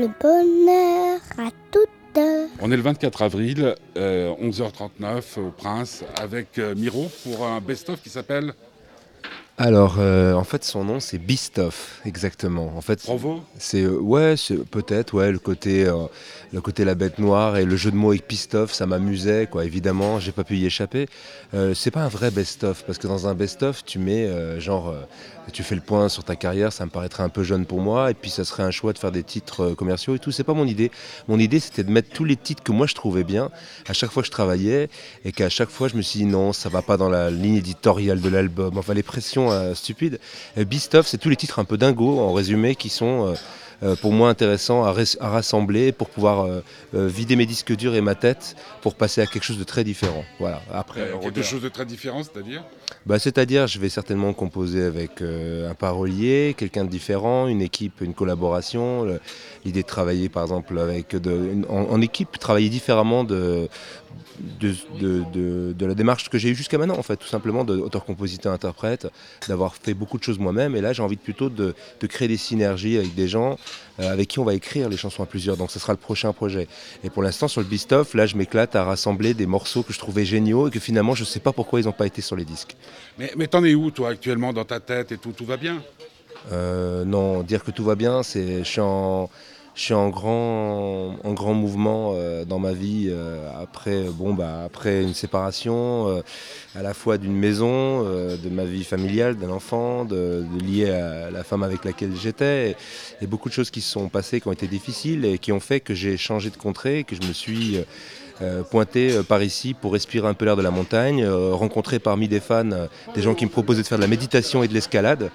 le bonheur à toute heure. On est le 24 avril, euh, 11h39 au Prince, avec euh, Miro pour un best-of qui s'appelle Alors, euh, en fait, son nom c'est Bistoff, exactement. En fait, c'est euh, ouais, c'est peut-être ouais le côté euh, le côté la bête noire et le jeu de mots avec Pistoff, ça m'amusait quoi. Évidemment, j'ai pas pu y échapper. C'est pas un vrai best-of parce que dans un best-of, tu mets genre tu fais le point sur ta carrière, ça me paraîtrait un peu jeune pour moi et puis ça serait un choix de faire des titres commerciaux et tout. C'est pas mon idée. Mon idée c'était de mettre tous les titres que moi je trouvais bien à chaque fois que je travaillais et qu'à chaque fois je me suis dit non, ça va pas dans la ligne éditoriale de l'album. Enfin les pressions euh, stupides. Et Bistoff, c'est tous les titres un peu dingos en résumé qui sont euh, euh, pour moi intéressants à, rassembler pour pouvoir euh, euh, vider mes disques durs et ma tête pour passer à quelque chose de très différent. Voilà. Après, Euh, quelque chose de très différent, c'est-à-dire? Bah, C'est-à-dire, je vais certainement composer avec euh, un parolier, quelqu'un de différent, une équipe, une collaboration. L'idée de travailler, par exemple, avec de, une- en, en équipe, travailler différemment de, de, de- de- de la démarche que j'ai eue jusqu'à maintenant, en fait, tout simplement, de auteur-compositeur-interprète, d'avoir fait beaucoup de choses moi-même. Et là, j'ai envie plutôt de, de créer des synergies avec des gens euh, avec qui on va écrire les chansons à plusieurs. Donc, ce sera le prochain projet. Et pour l'instant, sur le Bistoff, là, je m'éclate à rassembler des morceaux que je trouvais géniaux et que finalement, je ne sais pas pourquoi ils n'ont pas été sur les disques. Mais, mais t'en es où, toi, actuellement, dans ta tête et tout? Tout va bien? Euh, non, dire que tout va bien, c'est je suis en, je suis en grand, en grand mouvement euh, dans ma vie euh, après, bon bah après une séparation, euh, à la fois d'une maison, de ma vie familiale, d'un enfant, de, de lié à la femme avec laquelle j'étais, et, et beaucoup de choses qui se sont passées, qui ont été difficiles et qui ont fait que j'ai changé de contrée, que je me suis pointé par ici pour respirer un peu l'air de la montagne, rencontrer parmi des fans des gens qui me proposaient de faire de la méditation et de l'escalade.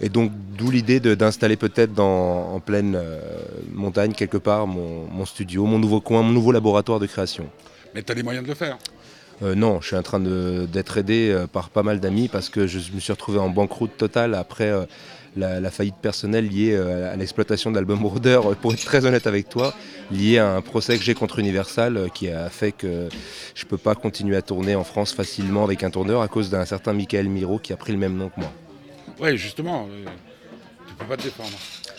Et donc, d'où l'idée de- d'installer peut-être dans- en pleine euh, montagne, quelque part, mon, mon studio, mon nouveau coin, mon nouveau laboratoire de création. Mais t'as les moyens de le faire Euh, non, je suis en train de- d'être aidé euh, par pas mal d'amis parce que je me suis retrouvé en banqueroute totale après la, la faillite personnelle liée à l'exploitation d'album Border, euh, pour être très honnête avec toi, liée à un procès que j'ai contre Universal qui a fait que je peux pas continuer à tourner en France facilement avec un tourneur à cause d'un certain Michael Miro qui a pris le même nom que moi. Oui, justement. euh, tu peux pas te défendre.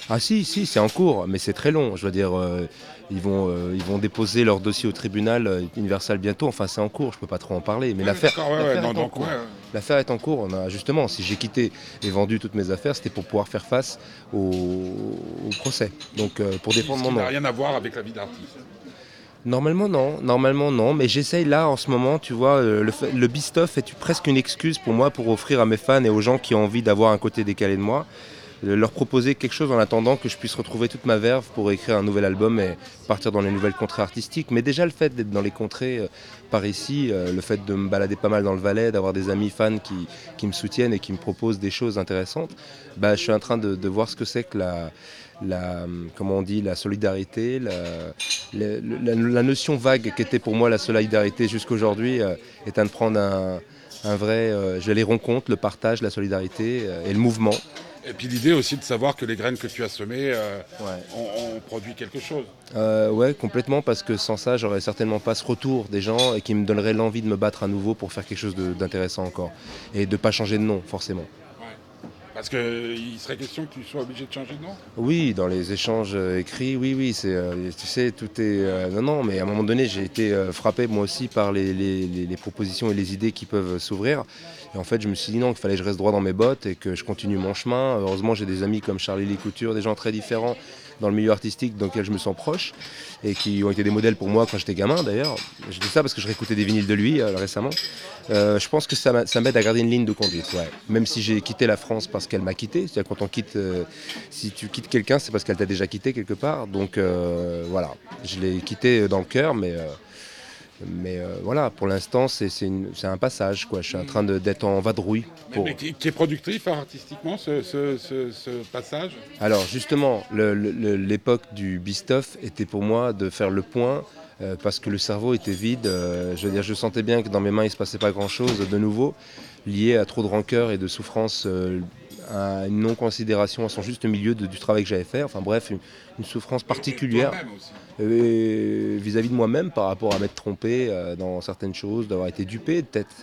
Ah si, si, c'est en cours, mais c'est très long. Je veux dire, euh, ils, vont, euh, ils vont déposer leur dossier au tribunal euh, Universal bientôt. Enfin, c'est en cours, je peux pas trop en parler. Mais Ouais, l'affaire ouais, ouais, est en cours. ouais, ouais. L'affaire est en cours. On a, justement, si j'ai quitté et vendu toutes mes affaires, c'était pour pouvoir faire face au, au procès. Donc, euh, pour défendre mon n'a nom. rien à voir avec la vie d'artiste. Normalement non, normalement non, mais j'essaye là en ce moment, tu vois, euh, le, le Bistoff est presque une excuse pour moi pour offrir à mes fans et aux gens qui ont envie d'avoir un côté décalé de moi, de leur proposer quelque chose en attendant que je puisse retrouver toute ma verve pour écrire un nouvel album et partir dans les nouvelles contrées artistiques. Mais déjà le fait d'être dans les contrées euh, par ici, euh, le fait de me balader pas mal dans le Valais, d'avoir des amis fans qui, qui me soutiennent et qui me proposent des choses intéressantes, bah, je suis en train de voir ce que c'est que la, la, comment on dit, la solidarité, la, la, la- la notion vague qu'était pour moi la solidarité jusqu'aujourd'hui euh, est en train de prendre un, un vrai, euh, je les rencontre, le partage, la solidarité euh, et le mouvement. Et puis l'idée aussi de savoir que les graines que tu as semées euh, Ouais. ont, ont produit quelque chose. Euh, ouais, complètement, parce que sans ça, j'aurais certainement pas ce retour des gens et qui me donnerait l'envie de me battre à nouveau pour faire quelque chose d'intéressant encore. Et de pas changer de nom, forcément. Parce qu'il serait question que tu sois obligé de changer de nom Oui, dans les échanges euh, écrits, oui, oui, c'est, euh, tu sais, tout est... euh, non, non, mais à un moment donné, j'ai été frappé moi aussi par les, les- propositions et les idées qui peuvent s'ouvrir. Et en fait, je me suis dit non, qu'il fallait que je reste droit dans mes bottes et que je continue mon chemin. Heureusement, j'ai des amis comme Charlie Couture, des gens très différents dans le milieu artistique dans lequel je me sens proche et qui ont été des modèles pour moi quand j'étais gamin d'ailleurs. Je dis ça parce que je réécoutais des vinyles de lui euh, récemment. Euh, je pense que ça m'a- ça m'aide à garder une ligne de conduite. Même si j'ai quitté la France parce qu'elle m'a quitté. C'est-à-dire quand on quitte, euh, si tu quittes quelqu'un, c'est parce qu'elle t'a déjà quitté quelque part. Donc voilà, je l'ai quitté dans le cœur, mais, mais euh, voilà, pour l'instant c'est un passage. Quoi. Je suis en train d'être en vadrouille. Mais, Pour... mais qui, qui est productif hein, artistiquement ce, ce- ce- ce passage? Alors justement, l'époque du Bistoff était pour moi de faire le point euh, parce que le cerveau était vide. euh, je veux dire, je sentais bien que dans mes mains il se passait pas grand-chose de nouveau, lié à trop de rancœur et de souffrance, à une non-considération à son juste milieu de- du travail que j'avais fait. Enfin bref, une, une souffrance particulière euh, vis-à-vis de moi-même par rapport à m'être trompé euh, dans certaines choses, d'avoir été dupé peut-être.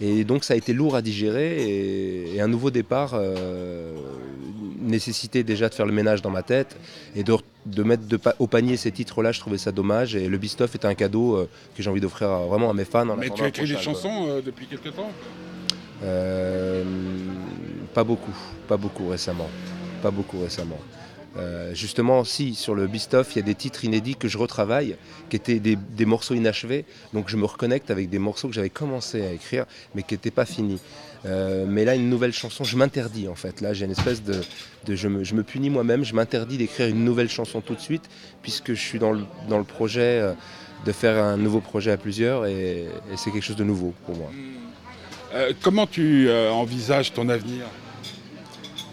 Et donc ça a été lourd à digérer et, et un nouveau départ euh, nécessité déjà de faire le ménage dans ma tête et de, de mettre de au panier ces titres-là, je trouvais ça dommage. Et le Bistoff était un cadeau euh, que j'ai envie d'offrir vraiment à mes fans. Mais tu as écrit des chansons euh, depuis quelques temps? Pas beaucoup, pas beaucoup récemment. Pas beaucoup récemment. Euh, justement, si, sur le Bistoff, il y a des titres inédits que je retravaille, qui étaient des, morceaux inachevés. Donc je me reconnecte avec des morceaux que j'avais commencé à écrire, mais qui n'étaient pas finis. Euh, mais là, une nouvelle chanson, je m'interdis en fait. Là, j'ai une espèce de. je, me, punis moi-même, je m'interdis d'écrire une nouvelle chanson tout de suite, puisque je suis dans le, dans le projet euh, de faire un nouveau projet à plusieurs, et, c'est quelque chose de nouveau pour moi. Comment tu envisages ton avenir?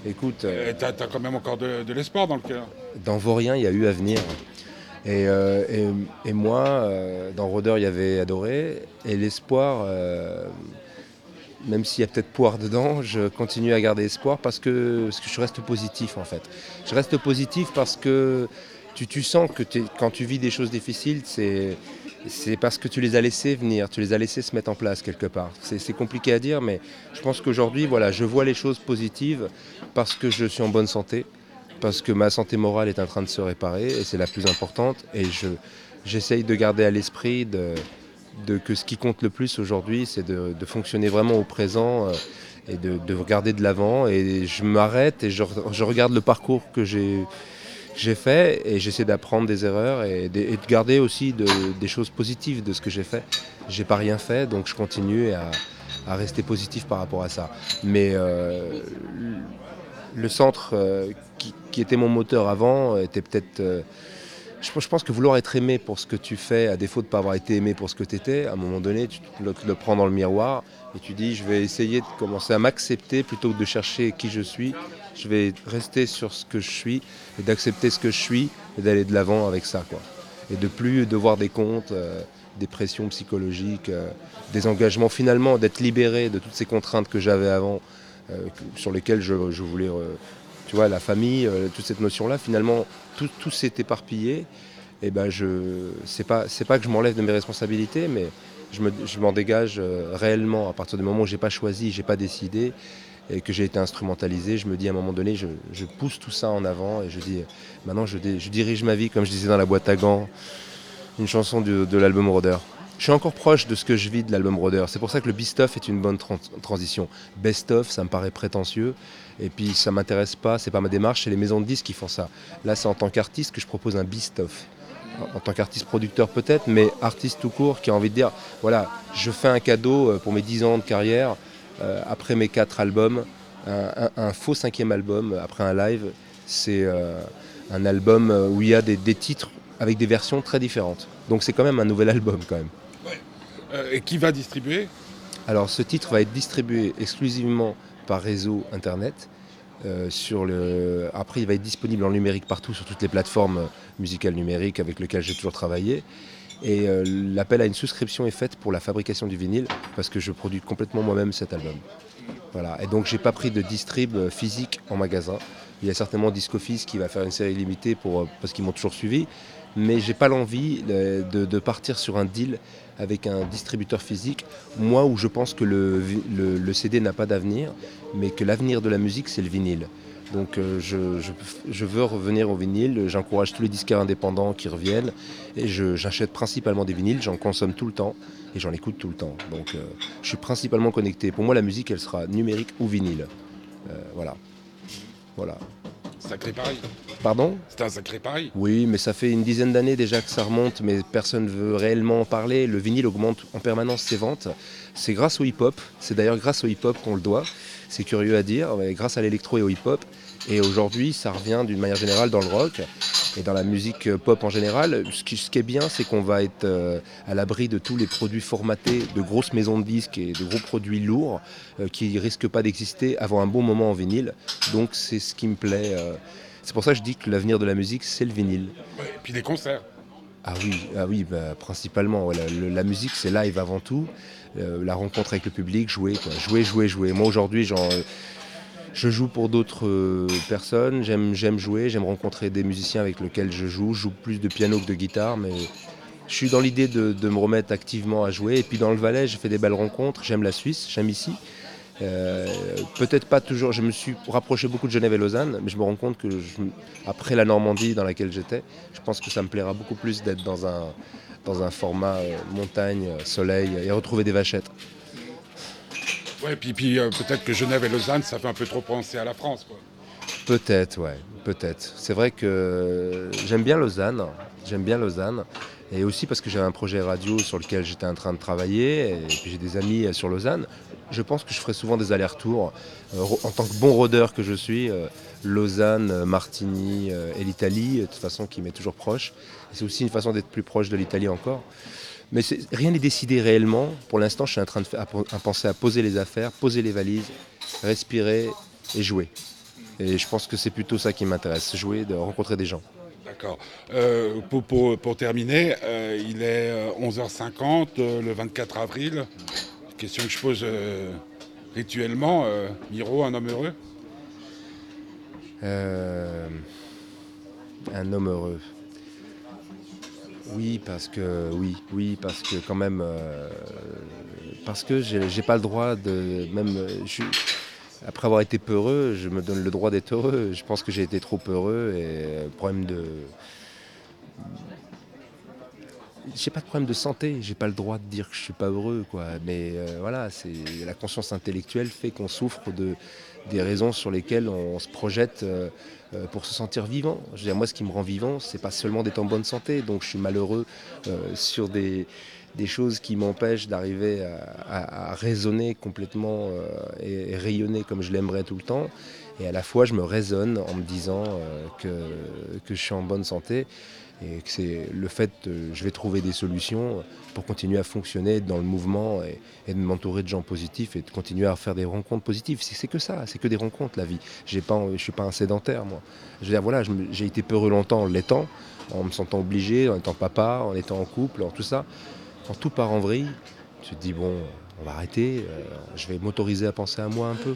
Écoute. Euh, tu as, quand même encore de, l'espoir dans le cœur. Dans Vaurien, il y a eu Avenir. Et, euh, et, moi, euh, dans Rôdeur, il y avait Adoré. Et l'espoir, même s'il y a peut-être poire dedans, je continue à garder espoir parce que, parce que je reste positif en fait. Je reste positif parce que tu, tu sens que quand tu vis des choses difficiles, c'est c'est parce que tu les as laissés venir, tu les as laissés se mettre en place quelque part. C'est compliqué à dire, mais je pense qu'aujourd'hui, voilà, je vois les choses positives parce que je suis en bonne santé, parce que ma santé morale est en train de se réparer, et c'est la plus importante. Et j'essaye de garder à l'esprit de, que ce qui compte le plus aujourd'hui, c'est de, fonctionner vraiment au présent euh, et de, regarder de l'avant. Et je m'arrête et je regarde le parcours que j'ai j'ai fait et j'essaie d'apprendre des erreurs et de, garder aussi des choses positives de ce que j'ai fait. J'ai pas rien fait, donc je continue à, rester positif par rapport à ça. Mais euh, le centre euh, qui, était mon moteur avant était peut-être. Euh, je, pense que vouloir être aimé pour ce que tu fais, à défaut de ne pas avoir été aimé pour ce que tu étais, à un moment donné, tu le, le prends dans le miroir et tu dis je vais essayer de commencer à m'accepter plutôt que de chercher qui je suis je vais rester sur ce que je suis d'accepter ce que je suis et d'aller de l'avant avec ça. Quoi. Et de plus devoir des comptes, euh, des pressions psychologiques, euh, des engagements, finalement d'être libéré de toutes ces contraintes que j'avais avant, euh, sur lesquelles je, voulais, tu vois, la famille, toute cette notion-là, finalement tout, s'est éparpillé. Et ben je, c'est pas, c'est pas que je m'enlève de mes responsabilités, mais je, me, je m'en dégage réellement à partir du moment où j'ai pas choisi, j'ai pas décidé et que j'ai été instrumentalisé, je me dis à un moment donné, je, pousse tout ça en avant et je dis, maintenant je, dirige ma vie, comme je disais dans la boîte à gants, une chanson de, l'album Roder. Je suis encore proche de ce que je vis de l'album Roder. C'est pour ça que le Best Of est une bonne transition. Best Of, ça me paraît prétentieux. Et puis ça m'intéresse pas, c'est pas ma démarche, c'est les maisons de disques qui font ça. Là, c'est en tant qu'artiste que je propose un Best Of en tant qu'artiste producteur peut-être, mais artiste tout court qui a envie de dire, voilà, je fais un cadeau euh, pour mes 10 ans de carrière, après mes quatre albums, un, faux cinquième album après un live, c'est euh, un album euh, où il y a des, titres avec des versions très différentes. Donc c'est quand même un nouvel album quand même. et qui va distribuer? Alors ce titre va être distribué exclusivement par réseau internet. sur le... Après, il va être disponible en numérique partout sur toutes les plateformes musicales numériques avec lesquelles j'ai toujours travaillé. Et euh, l'appel à une souscription est fait pour la fabrication du vinyle parce que je produis complètement moi-même cet album. Voilà. Et donc j'ai pas pris de distrib euh, physique en magasin. Il y a certainement Discoffice qui va faire une série limitée pour, euh, parce qu'ils m'ont toujours suivi. Mais j'ai pas l'envie de, partir sur un deal avec un distributeur physique. Moi où je pense que le CD n'a pas d'avenir, mais que l'avenir de la musique c'est le vinyle. Donc euh, je, veux revenir au vinyle, j'encourage tous les disquaires indépendants qui reviennent et j'achète principalement des vinyles, j'en consomme tout le temps et j'en écoute tout le temps. Donc euh, je suis principalement connecté. Pour moi la musique elle sera numérique ou vinyle. Euh, voilà. Voilà. Sacré pari. Pardon? C'est un sacré pari. Oui, mais ça fait une dizaine d'années déjà que ça remonte, mais personne ne veut réellement en parler. Le vinyle augmente en permanence ses ventes. C'est grâce au hip-hop. C'est d'ailleurs grâce au hip-hop qu'on le doit. C'est curieux à dire, mais grâce à l'électro et au hip-hop. Et aujourd'hui, ça revient d'une manière générale dans le rock et dans la musique pop en général. Ce qui, est bien, c'est qu'on va être euh, à l'abri de tous les produits formatés de grosses maisons de disques et de gros produits lourds euh, qui risquent pas d'exister avant un bon moment en vinyle. Donc c'est ce qui me plaît. Euh. C'est pour ça que je dis que l'avenir de la musique, c'est le vinyle. et puis des concerts. Ah oui, ah oui bah, principalement. la, musique, c'est live avant tout. la rencontre avec le public, jouer, quoi. jouer, jouer, jouer. Moi aujourd'hui, genre, je joue pour d'autres euh, personnes, j'aime, jouer, j'aime rencontrer des musiciens avec lesquels je joue. Je joue plus de piano que de guitare, mais je suis dans l'idée de, me remettre activement à jouer. Et puis dans le Valais, j'ai fait des belles rencontres. J'aime la Suisse, j'aime ici. Euh, Peut-être pas toujours, je me suis rapproché beaucoup de Genève et Lausanne, mais je me rends compte que après la Normandie dans laquelle j'étais, je pense que ça me plaira beaucoup plus d'être dans un, format euh, montagne, soleil et retrouver des vachettes. Ouais, puis, puis euh, peut-être que Genève et Lausanne, ça fait un peu trop penser à la France. Peut-être, ouais, peut-être. C'est vrai que j'aime bien Lausanne, j'aime bien Lausanne, et aussi parce que j'avais un projet radio sur lequel j'étais en train de travailler, et puis j'ai des amis euh, sur Lausanne. Je pense que je ferai souvent des allers-retours euh, en tant que bon rôdeur que je suis. Lausanne, Martigny et l'Italie, de toute façon qui m'est toujours proche. C'est aussi une façon d'être plus proche de l'Italie encore. Mais rien n'est décidé réellement. Pour l'instant, je suis en train de faire- à, à penser à poser les affaires, poser les valises, respirer et jouer. Et je pense que c'est plutôt ça qui m'intéresse, jouer, de rencontrer des gens. D'accord. Euh, pour, pour- pour terminer, euh, il est euh, 11h50 euh, le 24 avril. Question que je pose rituellement. Miro, un homme heureux? Un homme heureux. Oui, parce que oui, oui, parce que quand même, euh, parce que j'ai pas le droit de même. euh, après avoir été peureux, je me donne le droit d'être heureux. Je pense que j'ai été trop heureux et euh, problème de. J'ai pas de problème de santé, j'ai pas le droit de dire que je suis pas heureux, quoi. Mais voilà, c'est la conscience intellectuelle fait qu'on souffre de des raisons sur lesquelles on se projette euh, euh, pour se sentir vivant. Je veux dire, moi, ce qui me rend vivant, c'est pas seulement d'être en bonne santé. Donc, je suis malheureux euh, sur des, choses qui m'empêchent d'arriver à, raisonner complètement et rayonner comme je l'aimerais tout le temps. Et à la fois, je me raisonne en me disant euh, que, je suis en bonne santé et que c'est le fait que je vais trouver des solutions pour continuer à fonctionner, dans le mouvement et, de m'entourer de gens positifs et de continuer à faire des rencontres positives. C'est que ça, c'est que des rencontres la vie. J'ai pas, je suis pas un sédentaire moi. Je voilà, j'ai été peureux longtemps en l'étant, en me sentant obligé, en étant papa, en étant en couple, en tout ça. Quand tout part en vrille, tu te dis bon, on va arrêter, euh, je vais m'autoriser à penser à moi un peu.